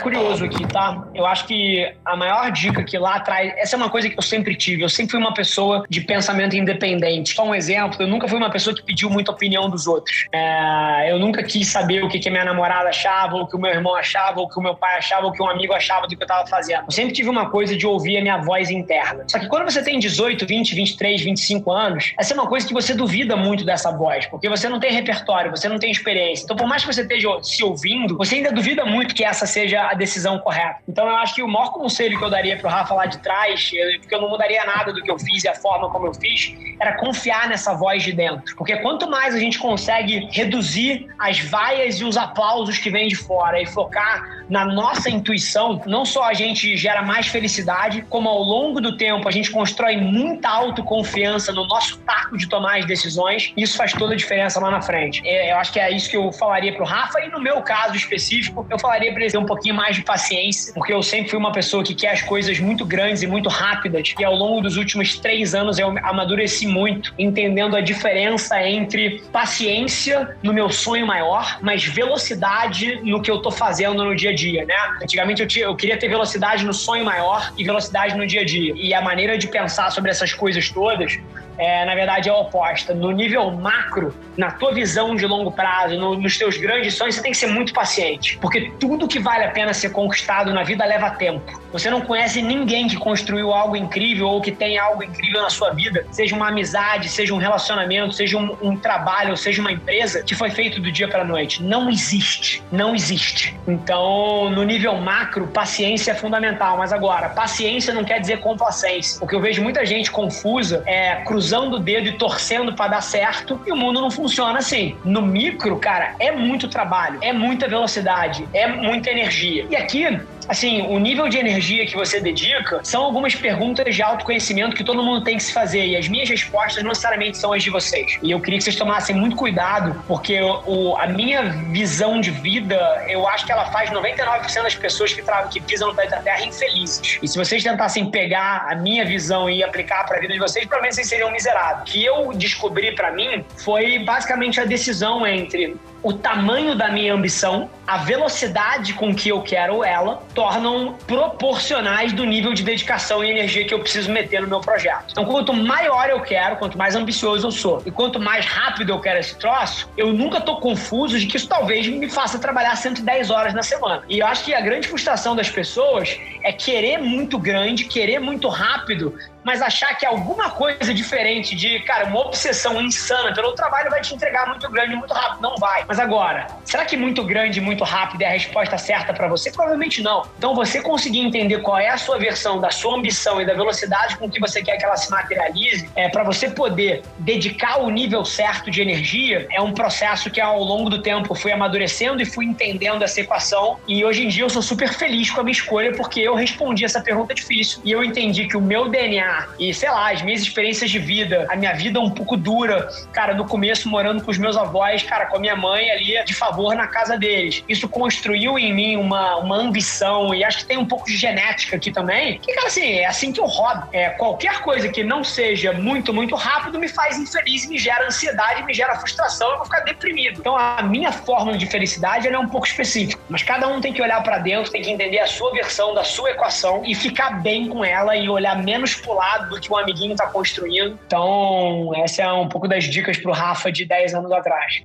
Curioso aqui, tá? Eu acho que a maior dica que lá atrás, essa é uma coisa que eu sempre tive. Eu sempre fui uma pessoa de pensamento independente. Só um exemplo, eu nunca fui uma pessoa que pediu muita opinião dos outros. É, eu nunca quis saber o que, que a minha namorada achava, ou o que o meu irmão achava, ou o que o meu pai achava, ou o que um amigo achava do que eu tava fazendo. Eu sempre tive uma coisa de ouvir a minha voz interna. Só que quando você tem 18, 20, 23, 25 anos, essa é uma coisa que você duvida muito dessa voz, porque você não tem repertório, você não tem experiência. Então, por mais que você esteja se ouvindo, você ainda duvida muito que essa seja a decisão correta. Então eu acho que o maior conselho que eu daria pro Rafa lá de trás, porque eu não mudaria nada do que eu fiz e a forma como eu fiz, era confiar nessa voz de dentro. Porque quanto mais a gente consegue reduzir as vaias e os aplausos que vêm de fora e focar na nossa intuição, não só a gente gera mais felicidade, como ao longo do tempo a gente constrói muita autoconfiança no nosso taco de tomar as decisões, isso faz toda a diferença lá na frente. Eu acho que é isso que eu falaria pro Rafa, e no meu caso específico, eu falaria para ele ter um pouquinho mais de paciência, porque eu sempre fui uma pessoa que quer as coisas muito grandes e muito rápidas. E ao longo dos últimos três anos eu amadureci muito, entendendo a diferença entre paciência no meu sonho maior, mas velocidade no que eu tô fazendo no dia a dia, né? Antigamente eu, tinha, eu queria ter velocidade no sonho maior e velocidade no dia a dia. E a maneira de pensar sobre essas coisas todas é, na verdade, é oposta. No nível macro, na tua visão de longo prazo, no, nos teus grandes sonhos, você tem que ser muito paciente. Porque tudo que vale a pena ser conquistado na vida leva tempo. Você não conhece ninguém que construiu algo incrível ou que tem algo incrível na sua vida, seja uma amizade, seja um relacionamento, seja um, um trabalho, seja uma empresa, que foi feito do dia para noite. Não existe. Não existe. Então, no nível macro, paciência é fundamental. Mas agora, paciência não quer dizer complacência. O que eu vejo muita gente confusa é cruzar cruzando o dedo e torcendo para dar certo, e o mundo não funciona assim. No micro, cara, é muito trabalho, é muita velocidade, é muita energia. E aqui assim, o nível de energia que você dedica são algumas perguntas de autoconhecimento que todo mundo tem que se fazer. E as minhas respostas não necessariamente são as de vocês. E eu queria que vocês tomassem muito cuidado, porque o, a minha visão de vida, eu acho que ela faz 99% das pessoas que, que pisam no planeta Terra infelizes. E se vocês tentassem pegar a minha visão e aplicar para a vida de vocês, provavelmente vocês seriam miseráveis. O que eu descobri para mim foi basicamente a decisão entre o tamanho da minha ambição, a velocidade com que eu quero ela, tornam proporcionais do nível de dedicação e energia que eu preciso meter no meu projeto. Então, quanto maior eu quero, quanto mais ambicioso eu sou, e quanto mais rápido eu quero esse troço, eu nunca tô confuso de que isso talvez me faça trabalhar 110 horas na semana. E eu acho que a grande frustração das pessoas é querer muito grande, querer muito rápido, mas achar que alguma coisa diferente de, cara, uma obsessão insana pelo trabalho vai te entregar muito grande, muito rápido. Não vai. Mas agora, será que muito grande, muito rápido é a resposta certa para você? Provavelmente não. Então, você conseguir entender qual é a sua versão da sua ambição e da velocidade com que você quer que ela se materialize, é para você poder dedicar o nível certo de energia, é um processo que ao longo do tempo fui amadurecendo e fui entendendo essa equação. E hoje em dia eu sou super feliz com a minha escolha porque eu respondi essa pergunta difícil e eu entendi que o meu DNA e, sei lá, as minhas experiências de vida, a minha vida um pouco dura, cara, no começo morando com os meus avós, cara, com a minha mãe ali de favor na casa deles. Isso construiu em mim uma, uma ambição e acho que tem um pouco de genética aqui também, que, cara, assim, é assim que eu rodo. É, qualquer coisa que não seja muito, muito rápido me faz infeliz, me gera ansiedade, me gera frustração, eu vou ficar deprimido. Então, a minha fórmula de felicidade é um pouco específica, mas cada um tem que olhar para dentro, tem que entender a sua versão da sua equação e ficar bem com ela e olhar menos pro lado do que um amiguinho está construindo. Então, essa é um pouco das dicas pro Rafa de 10 anos atrás.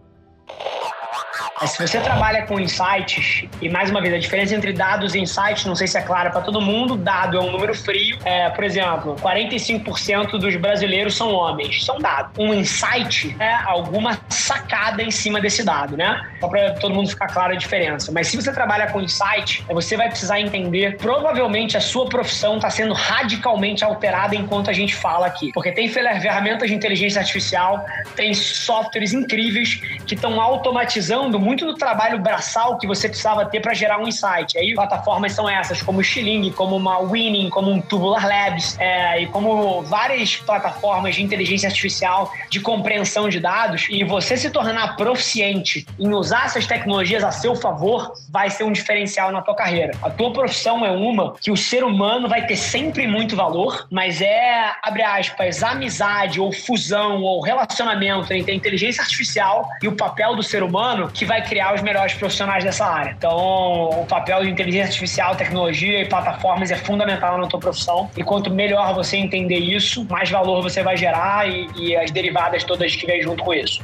Mas se você trabalha com insights, e mais uma vez, a diferença entre dados e insights, não sei se é clara para todo mundo, dado é um número frio. É, por exemplo, 45% dos brasileiros são homens. São dados. Um insight é alguma sacada em cima desse dado, né? Só para todo mundo ficar claro a diferença. Mas se você trabalha com insight, você vai precisar entender, provavelmente a sua profissão está sendo radicalmente alterada enquanto a gente fala aqui. Porque tem ferramentas de inteligência artificial, tem softwares incríveis que estão automatizando muito do trabalho braçal que você precisava ter para gerar um insight. Aí plataformas são essas, como o Xilling, como uma Winning, como um Tubular Labs, é, e como várias plataformas de inteligência artificial de compreensão de dados. E você se tornar proficiente em usar essas tecnologias a seu favor vai ser um diferencial na tua carreira. A tua profissão é uma que o ser humano vai ter sempre muito valor, mas é, abre aspas, amizade ou fusão ou relacionamento entre a inteligência artificial e o papel do ser humano que vai vai criar os melhores profissionais dessa área. Então, o papel de inteligência artificial, tecnologia e plataformas é fundamental na tua profissão. E quanto melhor você entender isso, mais valor você vai gerar e, e as derivadas todas que vêm junto com isso.